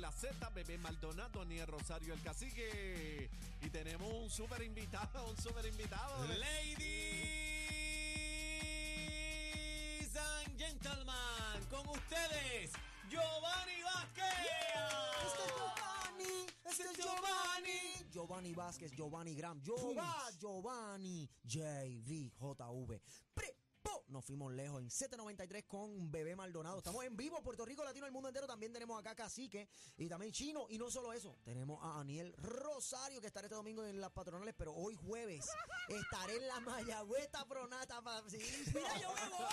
la Z, Bebé Maldonado, Aniel Rosario, el cacique. Y tenemos un súper invitado, un súper invitado. Ladies and gentlemen, con ustedes, Giovanni Vázquez. Este es Giovanni, este es Giovanni. Giovanni Vázquez, Giovanni Gram, Giovanni, Giovanni, JV, JV. Prepo. Nos fuimos lejos en 793 con Bebé Maldonado. Estamos en vivo, Puerto Rico, Latino, el mundo entero. También tenemos acá Cacique y también Chino. Y no solo eso, tenemos a Aniel Rosario, que estará este domingo en las patronales, pero hoy jueves estaré en la Mayagüeta Pronata. pa- sí. Mira, yo me voy.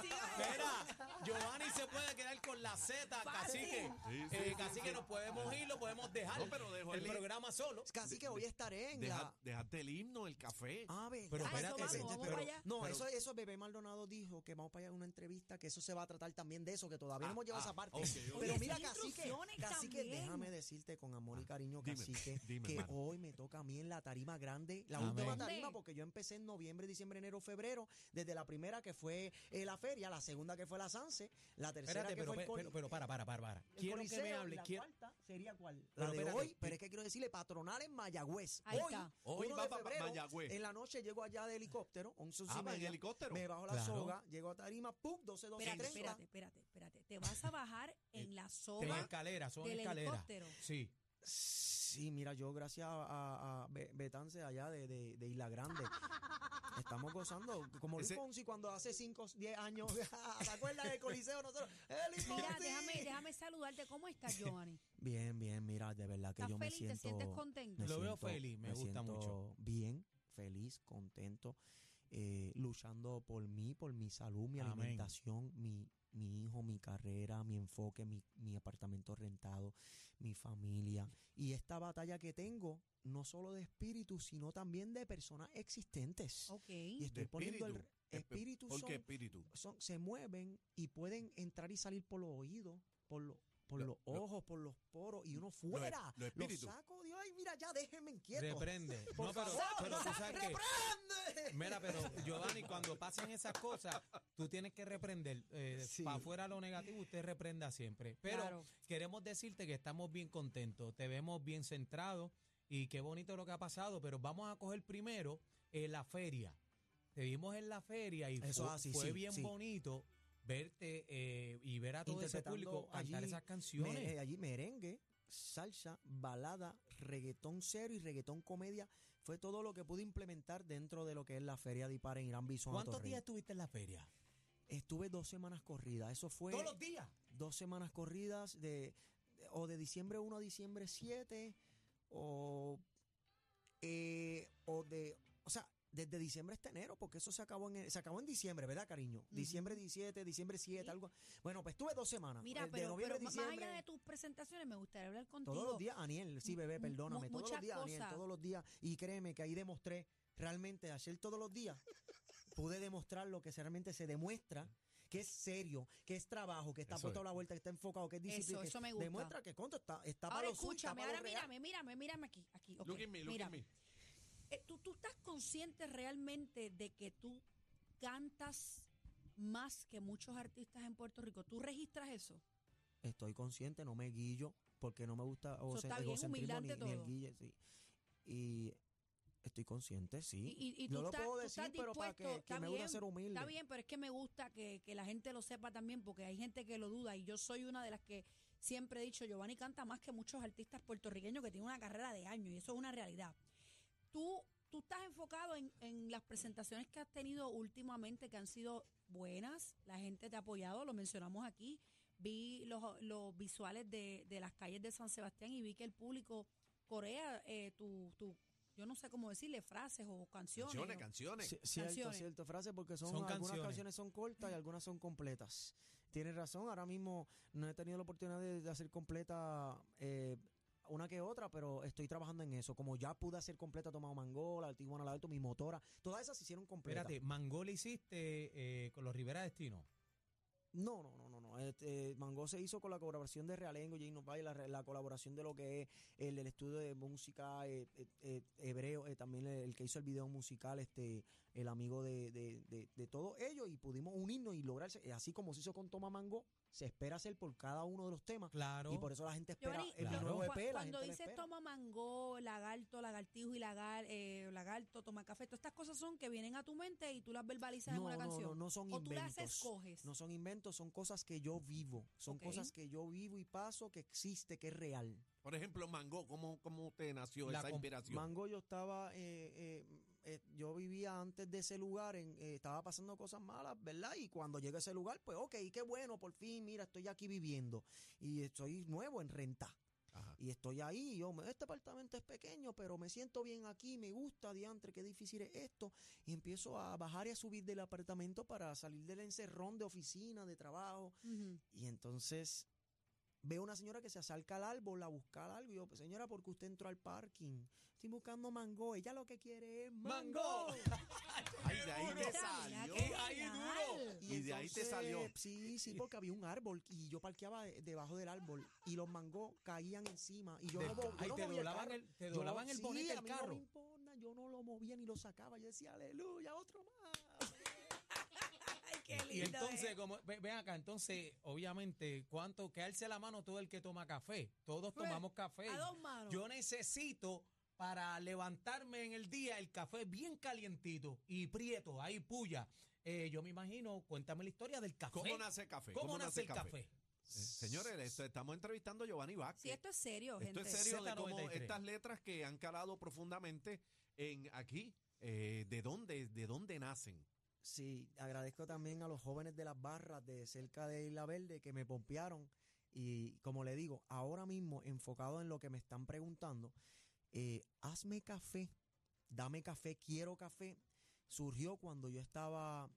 Siga espera, Giovanni se puede quedar con la Z, cacique. Sí, sí, Eh, sí, cacique, sí. nos podemos ir, lo podemos dejar. No, pero dejo el el- programa solo. Casi que hoy estaré en Deja- la. Dejate el himno, el café. A ver, Pero ah, espérate. No, pero- eso, eso Bebé Maldonado dijo que vamos para allá a una entrevista, que eso se va a tratar también de eso, que todavía Ah, no hemos llevado ah, esa parte. ok, ok. Pero mira, Cacique, Cacique, déjame decirte con amor y cariño, Dime, Cacique, dime, que hoy me toca a mí en la tarima grande, la Amén. última tarima, porque yo empecé en noviembre, diciembre, enero, febrero, desde la primera que fue eh, la feria, la segunda que fue la Sanse, la tercera Espérate, que pero, fue el pero, pero, pero para, para, para, para. Quiero que me hable. La quiero- cuarta sería cuál? Pero La de espérate, hoy, pero es que quiero decirle patronal en Mayagüez. Ahí hoy, está. Hoy 1 va de pa- pa- febrero, Mayagüez. En la noche llego allá de helicóptero, 11 Ah, en helicóptero. Me bajo la Claro. Soga, llego a tarima, ¡pum! 12, 12, Espérate, 30. espérate, espérate, espérate. Te vas a bajar en la En soga escaleras, son del escaleras. helicóptero. Sí. Sí, mira, yo gracias a, a- a Be- Betance allá de, de, de Isla Grande. Estamos gozando, como Luis Fonsi cuando hace 5, 10 años, ¿se acuerdan del Coliseo? Nosotros, ¡Eh, Luis Mira, déjame, déjame saludarte. ¿Cómo estás, Giovanni? Bien, bien, mira, de verdad que ¿Estás yo me feliz? ¿Te siento... sientes contento? me Lo veo feliz, me gusta siento mucho. Bien, feliz, contento, eh, luchando por mí, por mi salud, mi Amén. alimentación, mi, mi hijo, mi carrera, mi enfoque, mi, mi apartamento rentado, mi familia. Y esta batalla que tengo, no solo de espíritu, sino también de personas existentes. Ok. Y estoy De poniendo el espíritu. espíritu ¿Por son- qué espíritu? son, se mueven y pueden entrar y salir por los oídos, por los por Lo- los lo- ojos, por los poros, y uno fuera. lo espíritu. saco, Dios, ay, mira, ya déjenme inquieto. Reprende. Por No, pero, favor, pero tú sabes que. ¡Reprende! Mira, pero Giovanni, cuando pasen esas cosas, tú tienes que reprender. Eh, Sí. Para afuera lo negativo, usted reprenda siempre. Pero Claro. queremos decirte que estamos bien contentos, te vemos bien centrado y qué bonito lo que ha pasado. Pero vamos a coger primero eh, la feria. Te vimos en la feria y Eso fue, así, fue sí, bien sí. bonito verte eh, y ver a todo ese público cantar allí esas canciones. me- eh, allí merengue, salsa, balada, reggaetón cero y reggaetón comedia. Fue todo lo que pude implementar dentro de lo que es la feria de Ipar en Irán Bison. ¿Cuántos días estuviste en la feria? Estuve dos semanas corridas. Eso fue. Todos los días. dos semanas corridas de, de- o de diciembre 1 a diciembre 7 o eh, o de o sea desde diciembre hasta enero porque eso se acabó en se acabó en diciembre verdad cariño diciembre 17 diciembre 7 Sí. algo bueno pues estuve dos semanas Mira, el de pero, noviembre pero más diciembre allá de tus presentaciones, me gustaría hablar contigo. todos los días Aniel sí bebé perdóname todos los días Aniel cosas. todos los días y créeme que ahí demostré realmente ayer todos los días pude demostrar lo que realmente se demuestra que es serio, que es trabajo, que está Eso puesto a la vuelta, que está enfocado, que es disciplina. Eso, eso me gusta. Demuestra que conto está, está Ahora para lo suyo, está escúchame, para ahora mírame, mírame, mírame aquí. aquí ok, Look at me, look at me. Eh, ¿tú, ¿Tú estás consciente realmente de que tú cantas más que muchos artistas en Puerto Rico? ¿Tú registras eso? Estoy consciente, no me guillo, porque no me gusta o sea, egocentrismo ni, el guille, sí. Y estoy consciente, sí. Y, y- no tú lo estás- puedo decir, pero para que, me gusta ser humilde. Está bien, pero es que me gusta que, que la gente lo sepa también, porque hay gente que lo duda. Y yo soy una de las que siempre he dicho, Giovanni canta más que muchos artistas puertorriqueños que tienen una carrera de años, y eso es una realidad. Tú, tú estás enfocado en, en las presentaciones que has tenido últimamente, que han sido buenas, la gente te ha apoyado, lo mencionamos aquí. Vi los, los visuales de, de las calles de San Sebastián y vi que el público corea eh, tu, tu, yo no sé cómo decirle, frases o canciones. Canciones, o- canciones. Cierto, Canciones. cierto, frase, porque son, Son algunas canciones. canciones son cortas y algunas son completas. Tienes razón, ahora mismo no he tenido la oportunidad de, de hacer completa eh, una que otra, pero estoy trabajando en eso. Como ya pude hacer completa Tomado Mangola, Altiguana la Alto, mi motora, todas esas se hicieron completas. Espérate, Mango le hiciste eh, con los Rivera Destino. No, no, no, no, no. Este, Mango se hizo con la colaboración de Realengo, Jane Valle, la, la colaboración de lo que es el, el estudio de música eh, eh, eh, hebreo, también el, el que hizo el video musical, este, el amigo de, de, de, de todos ellos, y pudimos unirnos y lograrse, así como se hizo con Toma Mango, se espera hacer por cada uno de los temas. Claro. Y por eso la gente espera Giovanni, el Claro. nuevo EP, la cuando gente le dices toma mango, lagarto, lagartijo y lagar, eh, lagarto, toma café, todas estas cosas son que vienen a tu mente y tú las verbalizas en una no, canción. no, no son o tú las inventos. escoges. No son inventos, son cosas que yo vivo. Son cosas que yo vivo y paso, que existe, que es real. Por ejemplo, Mango, ¿cómo, cómo te nació La esa inspiración? Mango, yo estaba, eh, eh, eh, yo vivía antes de ese lugar, en, eh, estaba pasando cosas malas, ¿verdad? Y cuando llegué a ese lugar, pues ok, qué bueno, por fin, mira, estoy aquí viviendo. Y estoy nuevo en renta. Ajá. Y estoy ahí, y yo, este apartamento es pequeño, pero me siento bien aquí, me gusta, diantre, qué difícil es esto. Y empiezo a bajar y a subir del apartamento para salir del encerrón de oficina, de trabajo. Y entonces veo una señora que se acerca al árbol a buscar algo. Y yo, pues, señora, ¿por qué usted entró al parking? Estoy buscando mango. Ella lo que quiere es mango. ¡Mango! Ay, de ahí te salió. ahí genial. Y de ahí te salió. Sí, sí, porque había un árbol y yo parqueaba de- debajo del árbol y los mangos caían encima y yo no, yo Ay, no te movía el doblaban carro. el- te Yo doblaban lo- el bonete del mí No carro. me importa, yo no lo movía ni lo sacaba. Yo decía, aleluya, otro más. Y entonces, ¿eh? como, ve- ven acá, entonces, obviamente, ¿cuánto? Que alce la mano todo el que toma café. Todos Pues, tomamos café. A dos manos. Yo necesito para levantarme en el día el café bien calientito y prieto, ahí puya. Eh, yo me imagino, cuéntame la historia del café. ¿Cómo nace el café? ¿Cómo nace el café? Eh, señores, esto- estamos entrevistando a Giovanni Vázquez. Si esto es serio, Esto gente. es serio de cómo Z93. estas letras que han calado profundamente en aquí, eh, ¿de dónde, de dónde nacen? Sí, agradezco también a los jóvenes de las barras de cerca de Isla Verde que me pompearon. Y como le digo, ahora mismo enfocado en lo que me están preguntando, eh, hazme café, dame café, quiero café, surgió cuando yo estaba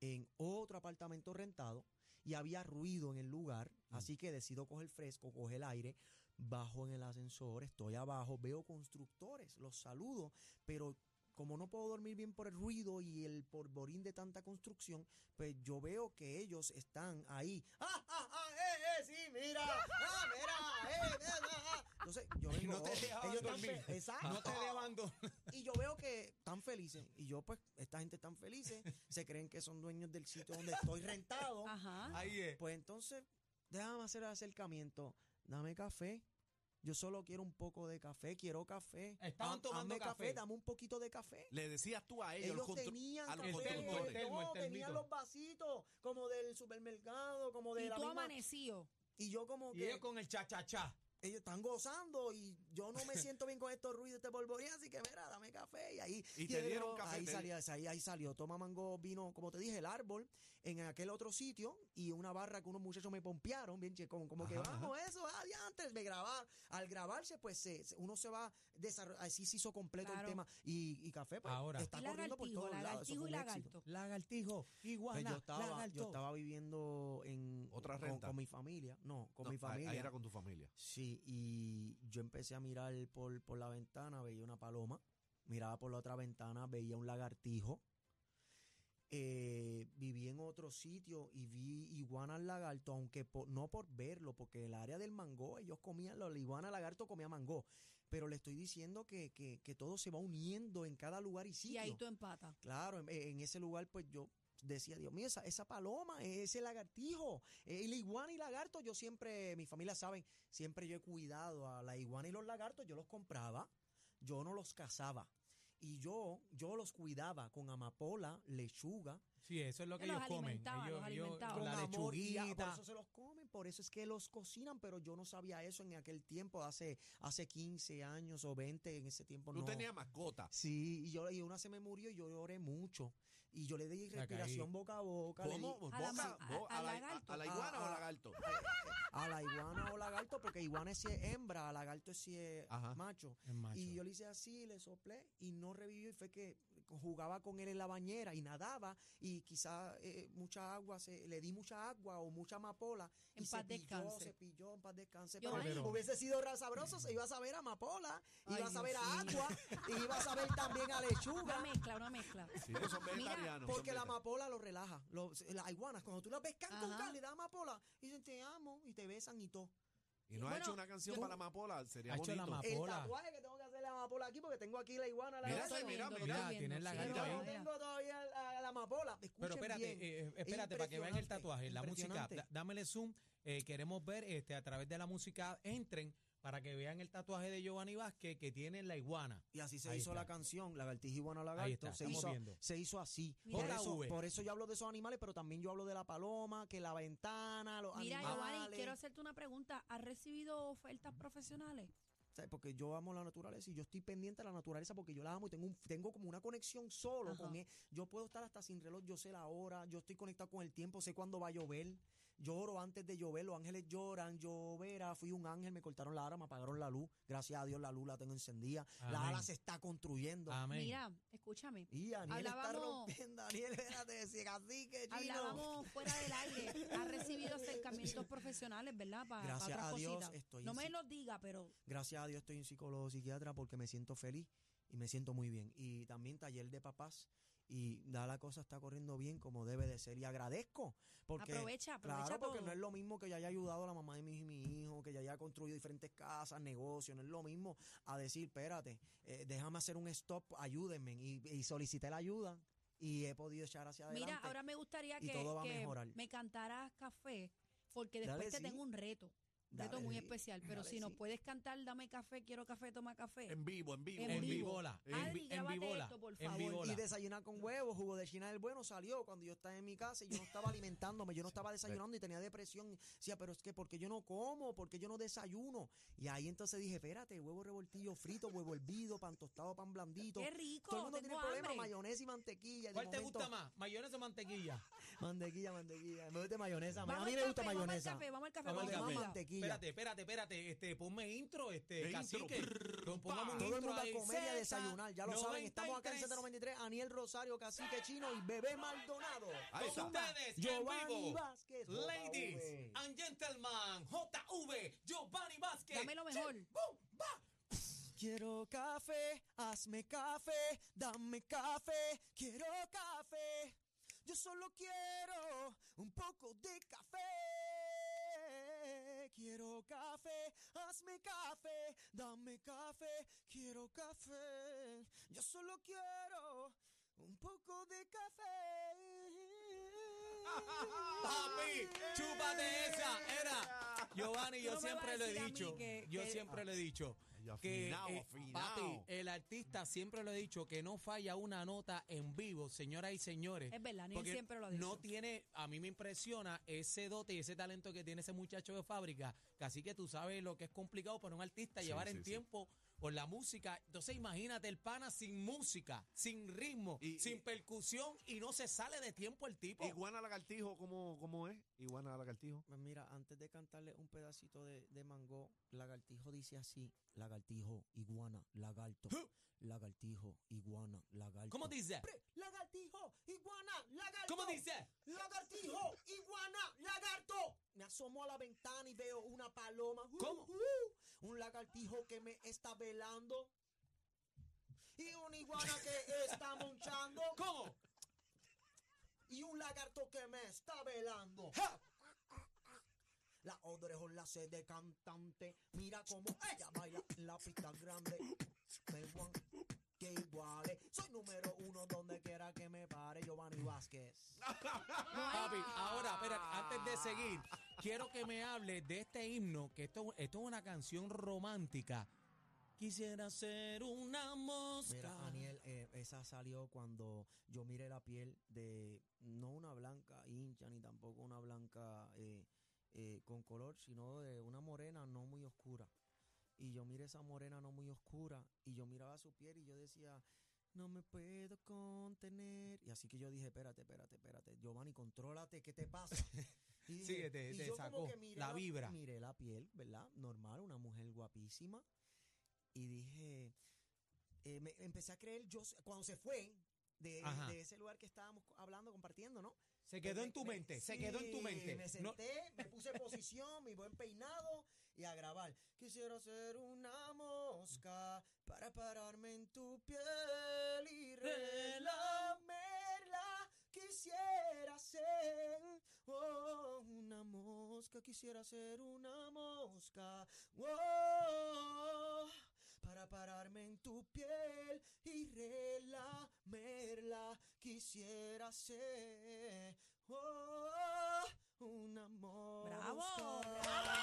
en otro apartamento rentado y había ruido en el lugar, así que decido coger fresco, coger el aire, bajo en el ascensor, estoy abajo, veo constructores, los saludo, pero como no puedo dormir bien por el ruido y el porborín de tanta construcción, pues yo veo que ellos están ahí. ¡Ah, ah, ah! ¡Eh, eh! ¡Sí, mira! ¡Ah, mira! ¡Eh, eh, ah, ah! Entonces, yo vengo, No te oh, dejaban ellos dormir. fe- Exacto. No te levanto. Y yo veo que están felices. Y yo, pues, esta gente están felices. se creen que son dueños del sitio donde estoy rentado. Ajá. Ahí es. Pues entonces, déjame hacer el acercamiento. Dame café. Yo solo quiero un poco de café, quiero café. Estaban tomando café. dame un poquito de café. Le decías tú a ellos, Ellos los tenían a los café, termo, termo, no, tenían los vasitos como del supermercado, como de Y la tú misma. amanecido. Y yo como Y que ellos con el cha-cha-cha. ellos están gozando y yo no me siento bien con estos ruidos, este polvorín, así que mira, dame café ahí Y te quiero- dieron café, Ahí te- salió, ahí, ahí salió, toma mango, vino, como te dije, el árbol en aquel otro sitio y una barra que unos muchachos me pompearon, bien che, como, como que vamos, eso, adiante, me grabar. Al grabarse, pues se, uno se va desarrollando, así se hizo completo Claro. el tema y, y café, pues Ahora. está corriendo por lagartijo, todos lados. Lagartijo y lagarto. Lagartijo, iguana, Pues yo estaba, lagarto. yo estaba viviendo en ¿Otra renta? Con, mi familia, no, con No, mi familia. Ahí era con tu familia. Sí, y yo empecé a mirar por, por la ventana, veía una paloma, miraba por la otra ventana, veía un lagartijo. Eh, viví en otro sitio y vi iguanas lagarto, aunque no por verlo, porque el área del mango, ellos comían, la iguana lagarto comía mango. Pero le estoy diciendo que, que, que todo se va uniendo en cada lugar y Y sitio. ahí tú empatas. Claro, en, en ese lugar pues yo decía, Dios mío, esa, esa paloma, ese lagartijo, la iguana y lagarto, yo siempre, mi familia saben, siempre yo he cuidado a la iguana y los lagartos, yo los compraba, yo no los cazaba. Y yo, yo los cuidaba con amapola, lechuga, Sí, eso es lo que Que los ellos comen. alimentaba, Ellos- los ellos- alimentaba. con la amor, por eso se los comen, por eso es que los cocinan, pero yo no sabía eso en aquel tiempo, hace, hace 15 años o 20, en ese tiempo Tú no. tenías mascota. Sí, y yo y una se me murió y yo lloré mucho. Y yo le di respiración boca a boca. ¿Cómo? La Boca, a- bo- a, al la, lagarto. a la iguana Ah, o ah. lagarto? a la iguana o lagarto, porque iguana es si es hembra, a lagarto es si es Ajá. macho. Es macho. Y yo le hice así, le soplé y no revivió y fue que jugaba con él en la bañera y nadaba y quizá eh, mucha agua, se, le di mucha agua o mucha amapola En y paz se pilló, descanse. se pilló, en paz descanse. Yo, Pero, Pero- hubiese sido sabroso, se iba a saber a amapola, Ay, iba a saber a agua, y iba a saber también a Una lechuga. mezcla, una mezcla. Sí, son son Porque la amapola lo relaja. Los- las iguanas, cuando tú las ves can con can, le da amapola. Y dicen, te amo, y te besan y todo. Y no Bueno, hecho una canción yo- para la amapola, sería Ha hecho la bonito. El Amapola. tatuaje que tengo que hacerle a amapola aquí, porque tengo aquí la iguana. La Mira, mira, mira. Tienes la gata ahí. mira. tengo todavía la, la amapola. Escuchen Pero espérate, bien. eh, espérate, para que vean el tatuaje, la música, dámele zoom, eh, queremos ver este a través de la música, entren para que vean el tatuaje de Giovanni Vázquez que tiene la iguana. Y así se Ahí hizo está. la canción, Lagartija Iguana Ahí Lagarto. está, se, hizo, viendo. se hizo así. Mira. Por eso, por eso yo hablo de esos animales, pero también yo hablo de la paloma, que la ventana, los Mira, animales. Giovanni, quiero hacerte una pregunta. ¿Has recibido ofertas profesionales? ¿Sabes? Porque yo amo la naturaleza y yo estoy pendiente de la naturaleza porque yo la amo y tengo, un- tengo como una conexión solo Ajá. con él. Yo puedo estar hasta sin reloj, yo sé la hora, yo estoy conectado con el tiempo, sé cuándo va a llover. Lloro antes de llover, los ángeles lloran, lloverá, fui un ángel, me cortaron la ala, me apagaron la luz. Gracias a Dios la luz la tengo encendida. La ala se está construyendo. Amén. Mira, escúchame. Y Daniel está Hablábamos- rompiendo. Daniel, espérate, decía cacique, chino. Hablábamos fuera del aire. Has recibido acercamientos profesionales, ¿verdad? Gracias otras a Dios cositas. estoy No en me lo diga, pero Gracias a Dios estoy en psicólogo psiquiatra porque me siento feliz y me siento muy bien. Y también taller de papás. Y da la cosa está corriendo bien como debe de ser. Y agradezco. Porque, aprovecha, aprovecha Claro, porque todo. no es lo mismo que ya haya ayudado a la mamá de mi, mi hijo, que ya haya construido diferentes casas, negocios. No es lo mismo a decir, espérate, eh, déjame hacer un stop, ayúdenme. Y, y solicité la ayuda y he podido echar hacia adelante. Mira, ahora me gustaría que, todo va a que mejorar. me cantaras café, porque después Dale, te sí. tengo un reto. Un Dale, muy especial. Pero dale, si nos sí. puedes cantar, dame café, quiero café, toma café. En vivo, en vivo. En En vivo. vivola, en, Adri, en vivola, esto, por en favor. vivola. Y desayunar con huevos, jugo de China del bueno salió cuando yo estaba en mi casa y yo no estaba alimentándome, yo no estaba desayunando y tenía depresión. Decía, pero es que porque yo no como, porque yo no desayuno. Y ahí entonces dije, espérate, huevo revoltillo frito, huevo hervido, pan tostado, pan blandito. ¡Qué rico! Todo el mundo tengo tiene problema, hambre. mayonesa y mantequilla. ¿Cuál te momento, gusta más? ¿Mayonesa o mantequilla? Mantequilla, mantequilla. Me gusta mayonesa. Vamos A mí me gusta café, mayonesa. Vamos al café, vamos al café. Vamos al Vamos café. mantequilla. Espérate, espérate, espérate. Este, ponme intro, este, Intro. cacique. Pon- Pongamos un Todo el intro mundo a comer y a Z, desayunar, ya lo saben. Estamos acá en 93. Z93, Aniel Rosario, Cacique Chino y Bebé Maldonado. Ahí está. Ustedes, en Giovanni vivo. Vázquez. Ladies JV. and gentlemen, JV, Giovanni Vázquez. Dame lo mejor. Quiero café, hazme café, dame café, quiero café. Yo solo quiero un poco de café. Quiero café, hazme café, dame café, quiero café. Yo solo quiero un poco de café. Papi, chúpate esa. Era. Giovanni, yo No siempre lo he dicho. que- yo que- siempre lo he dicho. Que, eh, papi, artista siempre lo he dicho que no falla una nota en vivo, señoras y señores. Es verdad, ni él Porque siempre lo ha dicho. no tiene, a mí me impresiona ese dote y ese talento que tiene ese muchacho de fábrica. Casi que tú sabes lo que es complicado para un artista Sí, llevar sí, en sí. tiempo por la música. Entonces imagínate el pana sin música, sin ritmo, Y- sin y- percusión y no se sale de tiempo el tipo. Iguana lagartijo, ¿cómo, ¿cómo es? Iguana lagartijo. Pues mira, antes de cantarle un pedacito de, de mango, lagartijo dice así, lagartijo, iguana, lagarto, lagartijo, iguana, lagarto. ¿Cómo dice? Lagartijo, iguana, lagarto. ¿Cómo dice? Lagartijo, iguana, lagarto. Me asomo a la ventana y veo una paloma. Uh, ¿Cómo? uh, un lagartijo que me está velando. Y una iguana que está monchando. ¿Cómo? Y un lagarto que me está velando. La orejón la hace de cantante. Mira cómo ella baila en la pista grande. Que iguales. Soy número uno donde quiera que me pare. Giovanni Vázquez. Papi, ahora, espera, antes de seguir, quiero que me hable de este himno, que esto, esto es una canción romántica. Quisiera ser una mosca. Mira, Daniel, eh, esa salió cuando yo miré la piel de no una blanca hincha ni tampoco una blanca eh, eh, con color, sino de una morena no muy oscura. Y yo miré esa morena no muy oscura y yo miraba su piel y yo decía, no me puedo contener. Y así que yo dije, espérate, espérate, espérate, Giovanni, contrólate, ¿qué te pasa? Y Sí, que te- y te yo como sacó que miré la vibra. Miré la piel, ¿verdad? Normal, una mujer guapísima. Y dije, eh, me empecé a creer yo cuando se fue de, de ese lugar que estábamos hablando, compartiendo, ¿no? Se quedó Me- en tu me- mente, se sí, quedó en tu mente. Me No- senté, me puse en posición, mi buen peinado y a grabar. Quisiera ser una mosca para pararme en tu piel y relamerla. Quisiera ser oh, una mosca, quisiera ser una mosca. Oh, para pararme en tu piel y relamerla. quisiera ser oh, un amor. ¡Bravo! Entonadito,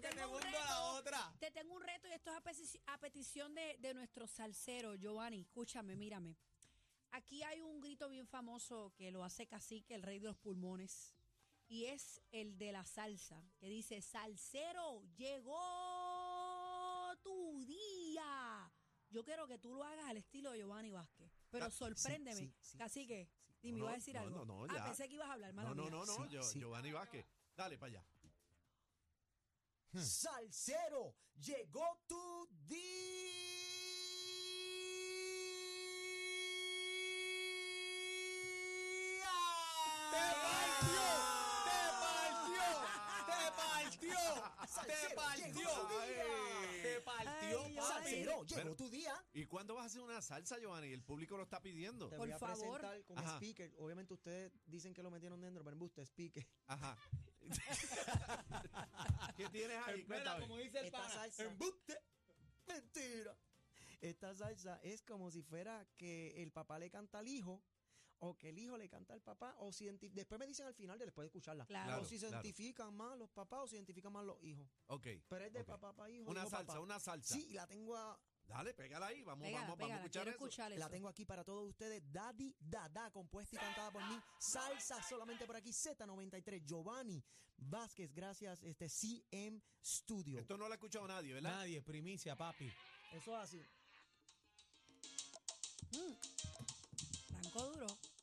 te tengo un gundo a la reto. otra. Te tengo un reto y esto es a, peti- a petición de, de nuestro salsero, Giovanni. Escúchame, mírame. Aquí hay un grito bien famoso que lo hace Cacique, el rey de los pulmones. Y es el de la salsa, que dice, salsero, llegó tu día. Yo quiero que tú lo hagas al estilo de Giovanni Vázquez. Pero Ah, sorpréndeme. sí, sí, Cacique, sí. dime, No, iba a decir no, algo. no, no, ah, ya. pensé que ibas a hablar, mala No, no, mía. no, no, Sí, yo- sí. Giovanni Vázquez. Dale para allá. Salsero, llegó tu día. Partió! ¡Te partió! ¡Te partió! Salsero, llegó Pero- tu día. ¿Y cuándo vas a hacer una salsa, Giovanni? El público lo está pidiendo. Te Por voy a favor. presentar con Ajá. speaker. Obviamente ustedes dicen que lo metieron dentro, pero en buste, speaker. Ajá. ¿Qué tienes ahí? Mira, Cuéntame. como dice el Esta pana, salsa. embuste. Mentira. Esta salsa es como si fuera que el papá le canta al hijo o que el hijo le canta al papá o si después me dicen al final de después de escucharla. Claro. o si se claro. identifican más los papás o se identifican más los hijos. Ok. Pero es de ok. papá para hijo. Una hijo, salsa, papá. una salsa. Sí, la tengo a- Dale, pégala ahí. Vamos, Pégala, vamos, vamos a pégala, escuchar quiero eso. escuchar eso. la tengo aquí para todos ustedes. Daddy Dada, compuesta y cantada por mí. Salsa solamente por aquí. Z93. Giovanni Vázquez, gracias. Este CM Studio. Esto no lo ha escuchado nadie, ¿verdad? Nadie, primicia, papi. Eso es así. Franco duro. CM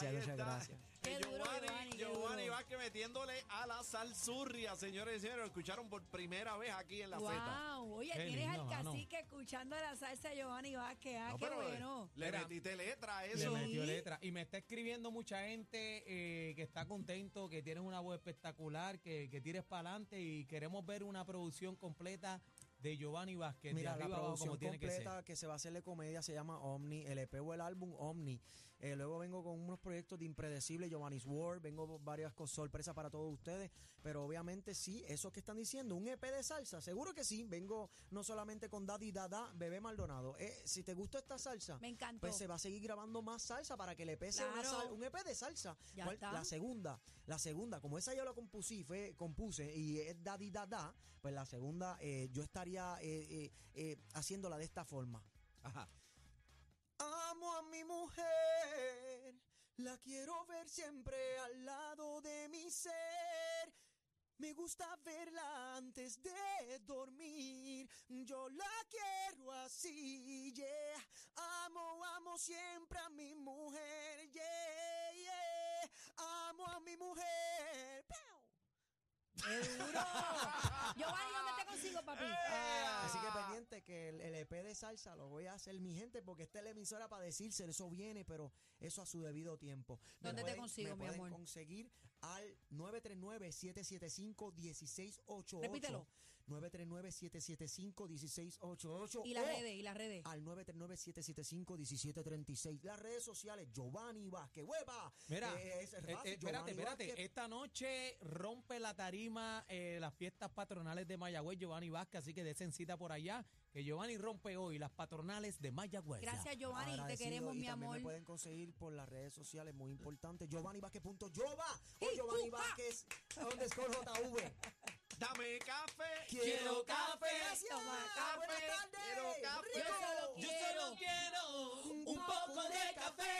Gracias, muchas gracias. Qué duro, Giovanni, Giovanni, qué Giovanni duro. Vázquez metiéndole a la salsurria, señores y señores. Lo escucharon por primera vez aquí en la Z. Wow, oye, Qué tienes lindo, al mano. cacique escuchando la salsa de Giovanni Vázquez. Ah, No, qué pero, eh, bueno. Le Mira, metiste letra a Le eso. metió letra. Y me está escribiendo mucha gente eh, que está contento, que tienes una voz espectacular, que, que tires para adelante y queremos ver una producción completa de Giovanni Vázquez. Mira, de la producción como tiene que completa ser. que, se va a hacer de comedia se llama Omni, el EP o el álbum Omni. Eh, luego vengo con unos proyectos de Impredecible, Giovanni's World, vengo varias sorpresas para todos ustedes, pero obviamente sí, eso que están diciendo, un EP de salsa, seguro que sí, vengo no solamente con Daddy Dada, Bebé Maldonado. Eh, si te gustó esta salsa, Me encantó. pues se va a seguir grabando más salsa para que el EP sea una Claro. sal- un EP de salsa. Ya ¿Cuál- está. La segunda, la segunda, como esa yo la compusí, fue, compuse y es Daddy Dada, pues la segunda eh, yo estaría eh, eh, eh, haciéndola de esta forma. Ajá. Amo a mi mujer, la quiero ver siempre al lado de mi ser. Me gusta verla antes de dormir. Yo la quiero así, yeah. Amo, amo siempre a mi mujer, yeah, yeah. Amo a mi mujer. ¡Qué duro! Giovanni, ¿dónde te consigo, papi? Así que pendiente que el, el EP de salsa lo voy a hacer mi gente porque esta es la emisora para decirse, eso viene, pero eso a su debido tiempo. Me ¿Dónde te pueden- consigo, me mi pueden amor? conseguir al 939-775-1688. Repítelo. 939-775-1688. Y las o redes, y las redes. Al 939-775-1736. Las redes sociales, Giovanni Vázquez. ¡Hueva! Mira, Eh, es eh, eh, espérate, Giovanni espérate. Vázquez. Esta noche rompe la tarima eh, las fiestas patronales de Mayagüez, Giovanni Vázquez, así que desen cita por allá, que Giovanni rompe hoy las patronales de Mayagüez. Gracias, Giovanni. Te queremos, y mi también amor. me pueden conseguir por las redes sociales, muy importante. Giovanni Vázquez.jova o ¡Ey, Giovanni upa! Vázquez underscore JV. Dame café. Quiero café. Gracias. Café. Buenas tardes. Quiero café. Rico. Yo solo Yo solo quiero un poco de café.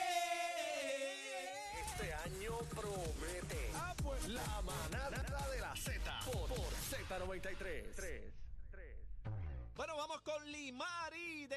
Este año promete. Ah, pues. La manada de la Z por, por Z93. 3, 3. Bueno, vamos con Limari de